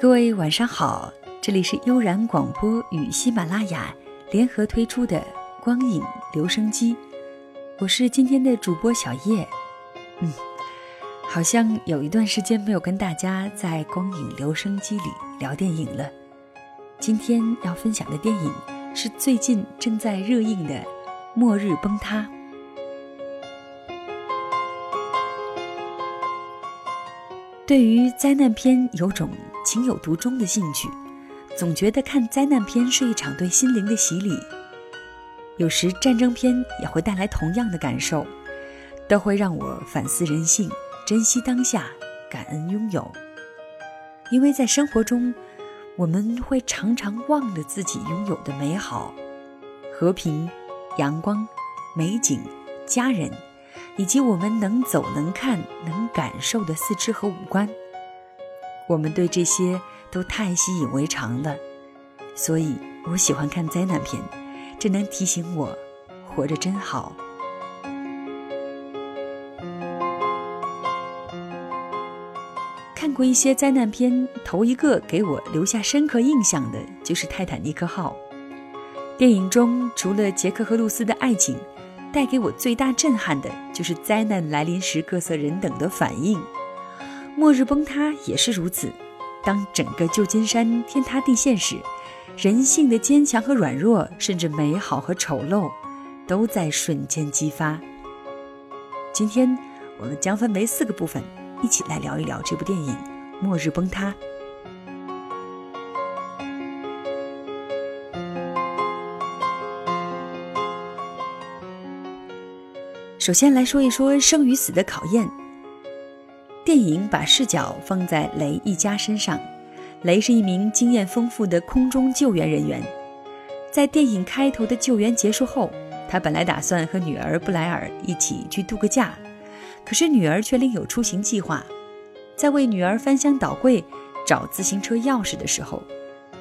各位晚上好，这里是悠然广播与喜马拉雅联合推出的光影留声机，我是今天的主播小叶。嗯，好像有一段时间没有跟大家在光影留声机里聊电影了。今天要分享的电影是最近正在热映的《末日崩塌》。对于灾难片有种情有独钟的兴趣，总觉得看灾难片是一场对心灵的洗礼。有时战争片也会带来同样的感受，都会让我反思人性，珍惜当下，感恩拥有。因为在生活中，我们会常常忘了自己拥有的美好、和平、阳光、美景、家人，以及我们能走、能看、能感受的四肢和五官。我们对这些都太习以为常了，所以我喜欢看灾难片，这能提醒我活着真好。看过一些灾难片，头一个给我留下深刻印象的就是《泰坦尼克号》。电影中除了杰克和露丝的爱情，带给我最大震撼的就是灾难来临时各色人等的反应。末日崩塌也是如此。当整个旧金山天塌地陷时，人性的坚强和软弱，甚至美好和丑陋，都在瞬间激发。今天我们将分为四个部分，一起来聊一聊这部电影《末日崩塌》。首先来说一说生与死的考验。电影把视角放在雷一家身上。雷是一名经验丰富的空中救援人员。在电影开头的救援结束后，他本来打算和女儿布莱尔一起去度个假，可是女儿却另有出行计划。在为女儿翻箱倒柜找自行车钥匙的时候，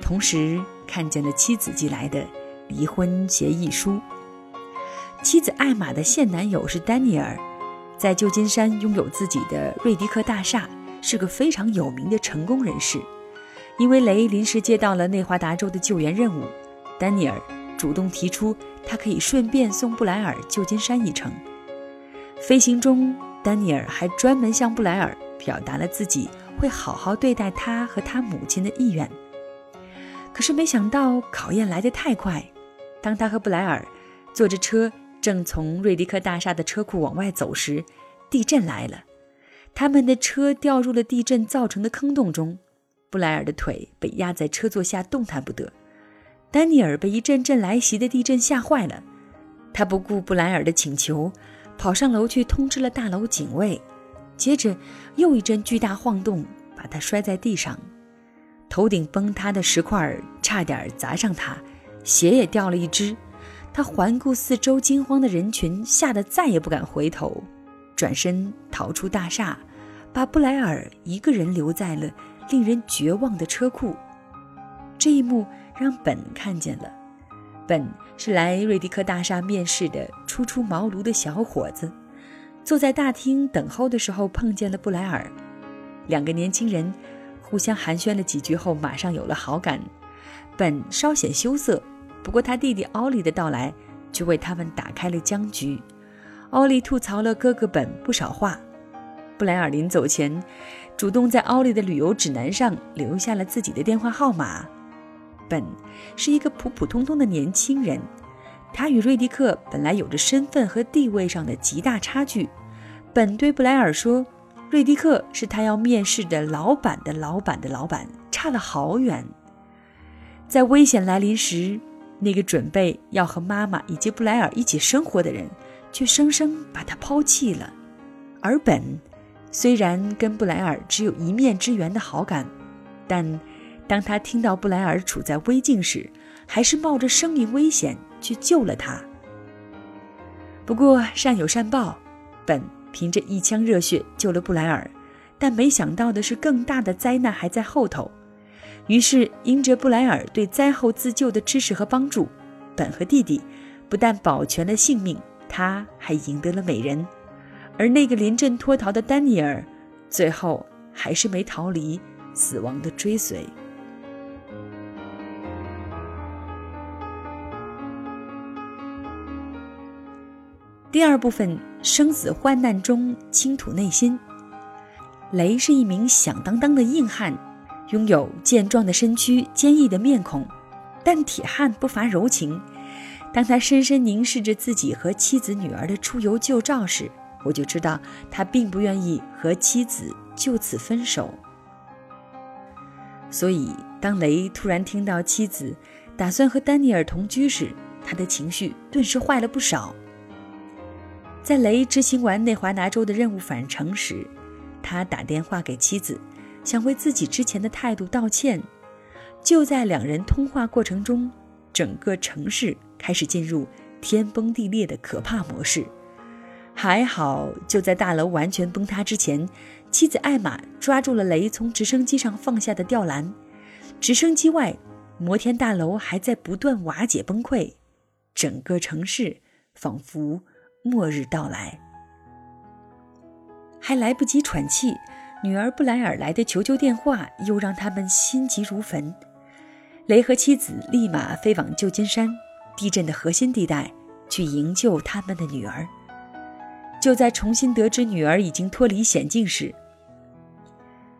同时看见了妻子寄来的离婚协议书。妻子艾玛的现男友是丹尼尔。在旧金山拥有自己的瑞迪克大厦，是个非常有名的成功人士。因为雷临时接到了内华达州的救援任务，丹尼尔主动提出他可以顺便送布莱尔旧金山一程。飞行中，丹尼尔还专门向布莱尔表达了自己会好好对待他和他母亲的意愿。可是没想到考验来得太快，当他和布莱尔坐着车。正从瑞迪克大厦的车库往外走时，地震来了，他们的车掉入了地震造成的坑洞中。布莱尔的腿被压在车座下，动弹不得。丹尼尔被一阵阵来袭的地震吓坏了，他不顾布莱尔的请求，跑上楼去通知了大楼警卫。接着又一阵巨大晃动，把他摔在地上，头顶崩塌的石块差点砸上他，鞋也掉了一只。他环顾四周，惊慌的人群吓得再也不敢回头，转身逃出大厦，把布莱尔一个人留在了令人绝望的车库。这一幕让本看见了。本是来瑞迪克大厦面试的初出茅庐的小伙子，坐在大厅等候的时候碰见了布莱尔，两个年轻人互相寒暄了几句后，马上有了好感。本稍显羞涩。不过，他弟弟奥利的到来却为他们打开了僵局。奥利吐槽了哥哥本不少话。布莱尔临走前，主动在奥利的旅游指南上留下了自己的电话号码。本是一个普普通通的年轻人，他与瑞迪克本来有着身份和地位上的极大差距。本对布莱尔说：“瑞迪克是他要面试的老板的老板的老板，差了好远。”在危险来临时。那个准备要和妈妈以及布莱尔一起生活的人，却生生把他抛弃了。而本虽然跟布莱尔只有一面之缘的好感，但当他听到布莱尔处在危境时，还是冒着生命危险去救了他。不过善有善报，本凭着一腔热血救了布莱尔，但没想到的是，更大的灾难还在后头。于是，因着布莱尔对灾后自救的知识和帮助，本和弟弟不但保全了性命，他还赢得了美人。而那个临阵脱逃的丹尼尔，最后还是没逃离，死亡的追随。第二部分，生死患难中倾吐内心。雷是一名响当当的硬汉，拥有健壮的身躯、坚毅的面孔，但铁汉不乏柔情。当他深深凝视着自己和妻子、女儿的出游旧照时，我就知道他并不愿意和妻子就此分手。所以，当雷突然听到妻子打算和丹尼尔同居时，他的情绪顿时坏了不少。在雷执行完内华达州的任务返程时，他打电话给妻子，想为自己之前的态度道歉。就在两人通话过程中，整个城市开始进入天崩地裂的可怕模式。还好，就在大楼完全崩塌之前，妻子艾玛抓住了雷从直升机上放下的吊篮。直升机外，摩天大楼还在不断瓦解崩溃，整个城市仿佛……末日到来，还来不及喘气，女儿布莱尔来的求救电话又让他们心急如焚。雷和妻子立马飞往旧金山地震的核心地带，去营救他们的女儿。就在重新得知女儿已经脱离险境时，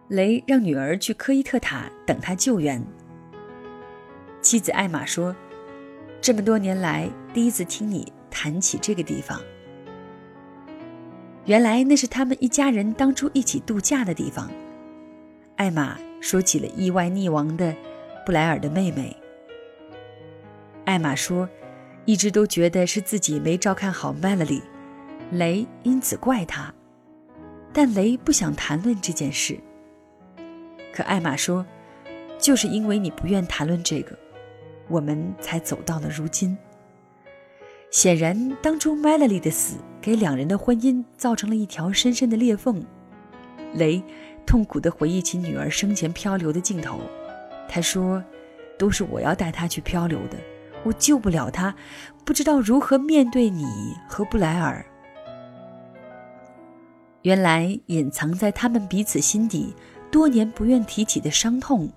雷让女儿去科伊特塔等他救援。妻子艾玛说：“这么多年来，第一次听你。”谈起这个地方，原来那是他们一家人当初一起度假的地方。艾玛说起了意外溺亡的布莱尔的妹妹。艾玛说，一直都觉得是自己没照看好 Melody，雷因此怪他，但雷不想谈论这件事。可艾玛说，就是因为你不愿谈论这个，我们才走到了如今。显然，当初 Melody 的死给两人的婚姻造成了一条深深的裂缝。雷痛苦地回忆起女儿生前漂流的镜头，他说：“都是我要带她去漂流的，我救不了她，不知道如何面对你和布莱尔。”原来，隐藏在他们彼此心底多年不愿提起的伤痛，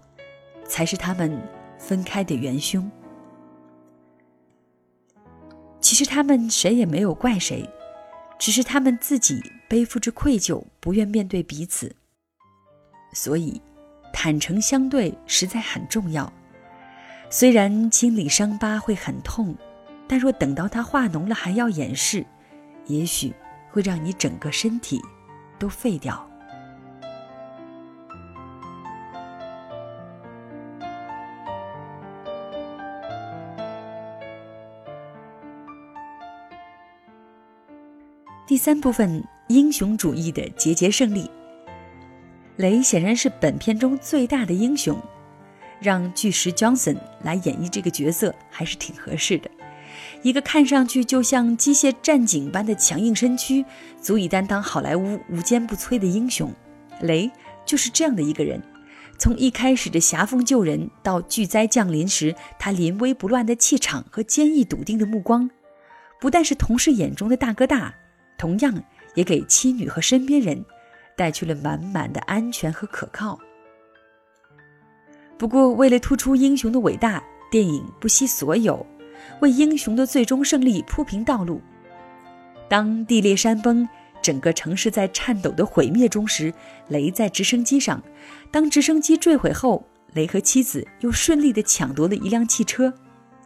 才是他们分开的元凶。其实他们谁也没有怪谁，只是他们自己背负着愧疚，不愿面对彼此。所以，坦诚相对实在很重要。虽然清理伤疤会很痛，但若等到它化脓了还要掩饰，也许会让你整个身体都废掉。第三部分，英雄主义的节节胜利。雷显然是本片中最大的英雄，让巨石 Johnson 来演绎这个角色还是挺合适的。一个看上去就像机械战警般的强硬身躯，足以担当好莱坞无坚不摧的英雄。雷就是这样的一个人。从一开始的狭缝救人，到巨灾降临时他临危不乱的气场和坚毅笃定的目光，不但是同事眼中的大哥大。同样也给妻女和身边人带去了满满的安全和可靠。不过，为了突出英雄的伟大，电影不惜所有，为英雄的最终胜利铺平道路。当地裂山崩，整个城市在颤抖的毁灭中时，雷在直升机上。当直升机坠毁后，雷和妻子又顺利地抢夺了一辆汽车。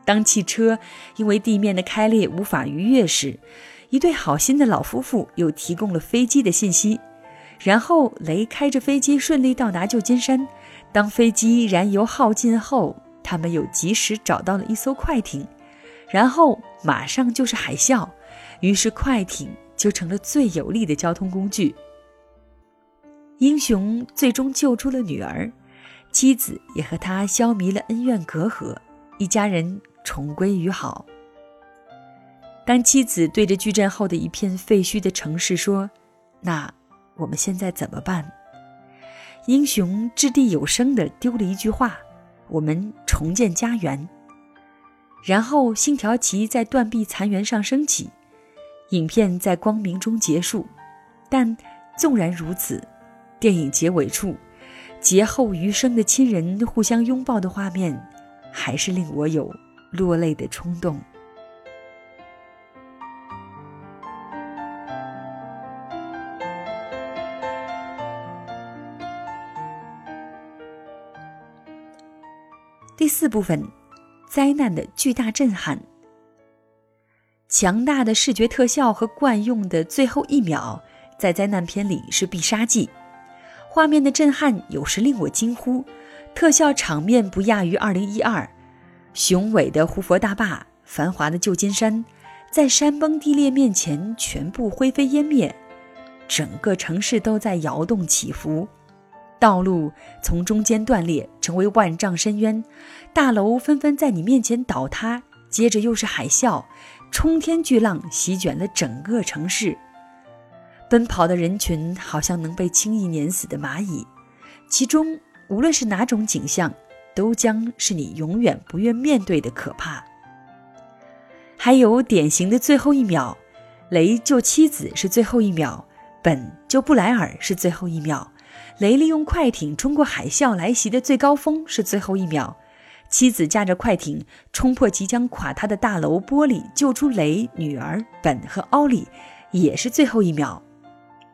当汽车因为地面的开裂无法逾越时，一对好心的老夫妇又提供了飞机的信息，然后雷开着飞机顺利到达旧金山。当飞机燃油耗尽后，他们又及时找到了一艘快艇，然后马上就是海啸，于是快艇就成了最有力的交通工具。英雄最终救出了女儿，妻子也和他消弭了恩怨隔阂，一家人重归于好。当妻子对着巨震后的一片废墟的城市说：“那我们现在怎么办？”英雄掷地有声地丢了一句话：“我们重建家园。”然后星条旗在断壁残垣上升起，影片在光明中结束。但纵然如此，电影结尾处，劫后余生的亲人互相拥抱的画面，还是令我有落泪的冲动。第四部分，灾难的巨大震撼。强大的视觉特效和惯用的最后一秒，在灾难片里是必杀技。画面的震撼有时令我惊呼，特效场面不亚于《二零一二》。雄伟的胡佛大坝，繁华的旧金山，在山崩地裂面前全部灰飞烟灭，整个城市都在摇动起伏。道路从中间断裂，成为万丈深渊；大楼纷纷在你面前倒塌，接着又是海啸，冲天巨浪席卷了整个城市。奔跑的人群好像能被轻易碾死的蚂蚁，其中无论是哪种景象，都将是你永远不愿面对的可怕。还有典型的最后一秒，雷救妻子是最后一秒，本救布莱尔是最后一秒。雷利用快艇冲过海啸来袭的最高峰是最后一秒，妻子驾着快艇冲破即将垮塌的大楼玻璃救出雷女儿本和奥利，也是最后一秒。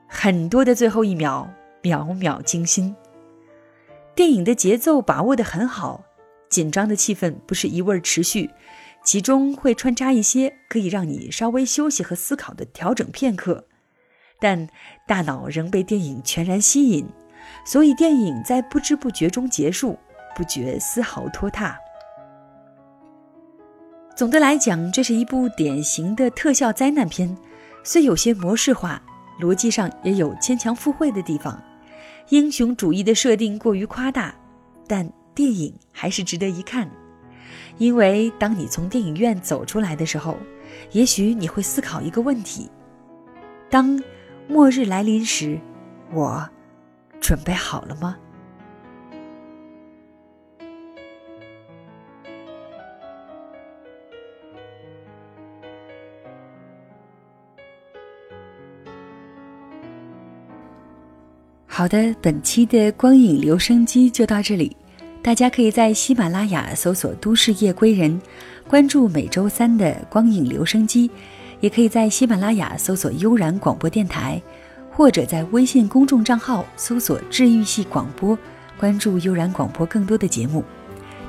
很多的最后一秒，秒秒惊心。电影的节奏把握得很好，紧张的气氛不是一味持续，其中会穿插一些可以让你稍微休息和思考的调整片刻，但大脑仍被电影全然吸引。所以，电影在不知不觉中结束，不觉丝毫拖沓。总的来讲，这是一部典型的特效灾难片，虽有些模式化，逻辑上也有牵强附会的地方，英雄主义的设定过于夸大，但电影还是值得一看。因为当你从电影院走出来的时候，也许你会思考一个问题：当末日来临时，我。准备好了吗？好的，本期的光影留声机就到这里。大家可以在喜马拉雅搜索“都市夜归人”，关注每周三的光影留声机；也可以在喜马拉雅搜索“悠然广播电台”。或者在微信公众账号搜索“治愈系广播”，关注悠然广播更多的节目。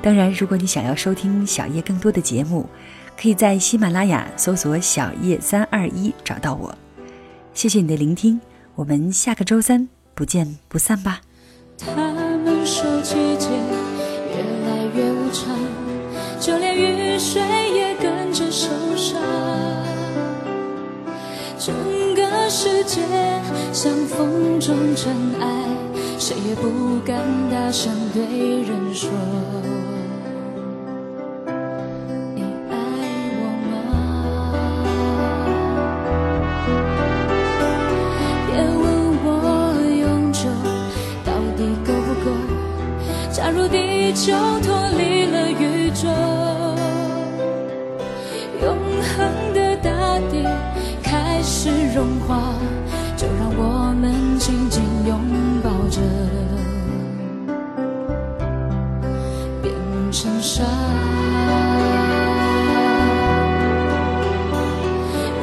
当然，如果你想要收听小叶更多的节目，可以在喜马拉雅搜索“小叶三二一”找到我。谢谢你的聆听，我们下个周三不见不散吧。他们说季节越来越无常，就连雨水也跟着受伤。世界像风中尘埃，谁也不敢大声对人说。你爱我吗？别问我永久到底够不够。假如地球脱离了宇宙。永恒的大地是融化，就让我们紧紧拥抱着，变成沙。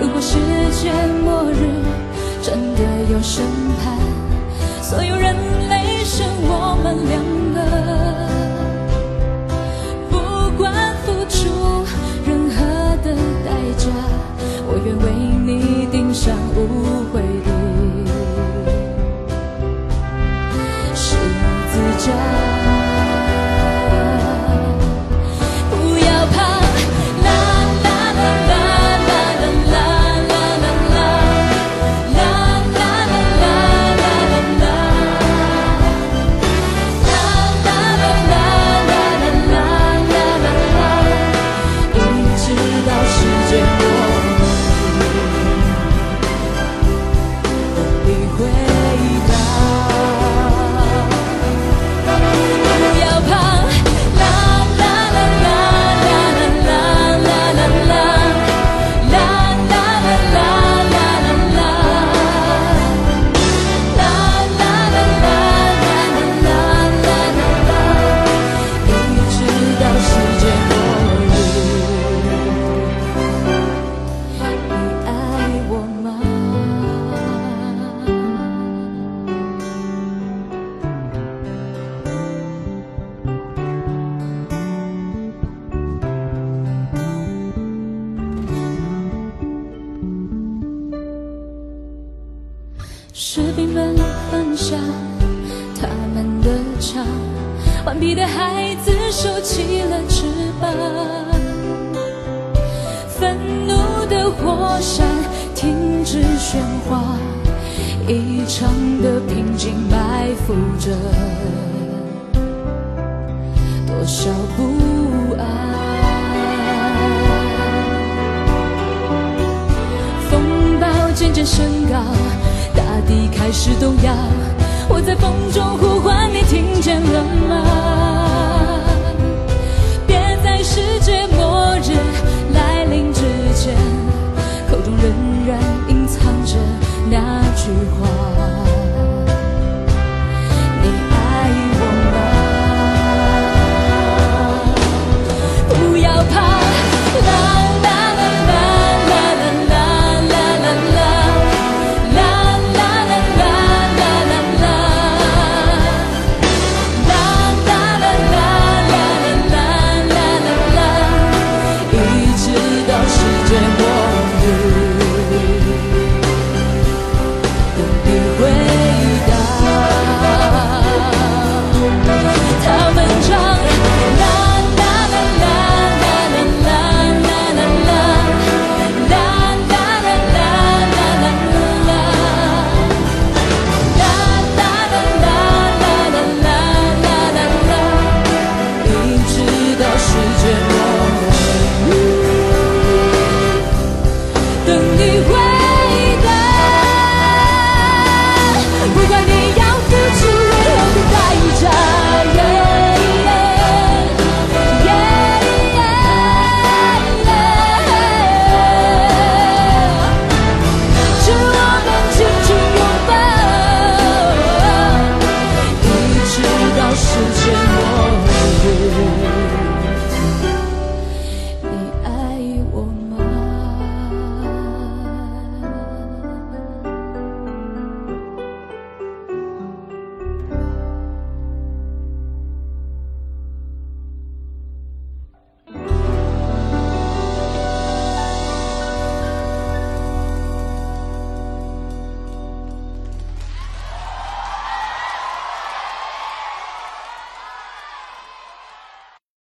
如果世界末日真的有审判，所有人类剩我们两个，不管付出任何的代价，我愿为你上。无悔收起了翅膀，愤怒的火山停止喧哗，异常的平静埋伏着多少不安。风暴渐渐升高。大地开始动摇，我在风中呼唤你，听见了吗？日来临之前，口中仍然隐藏着那句话：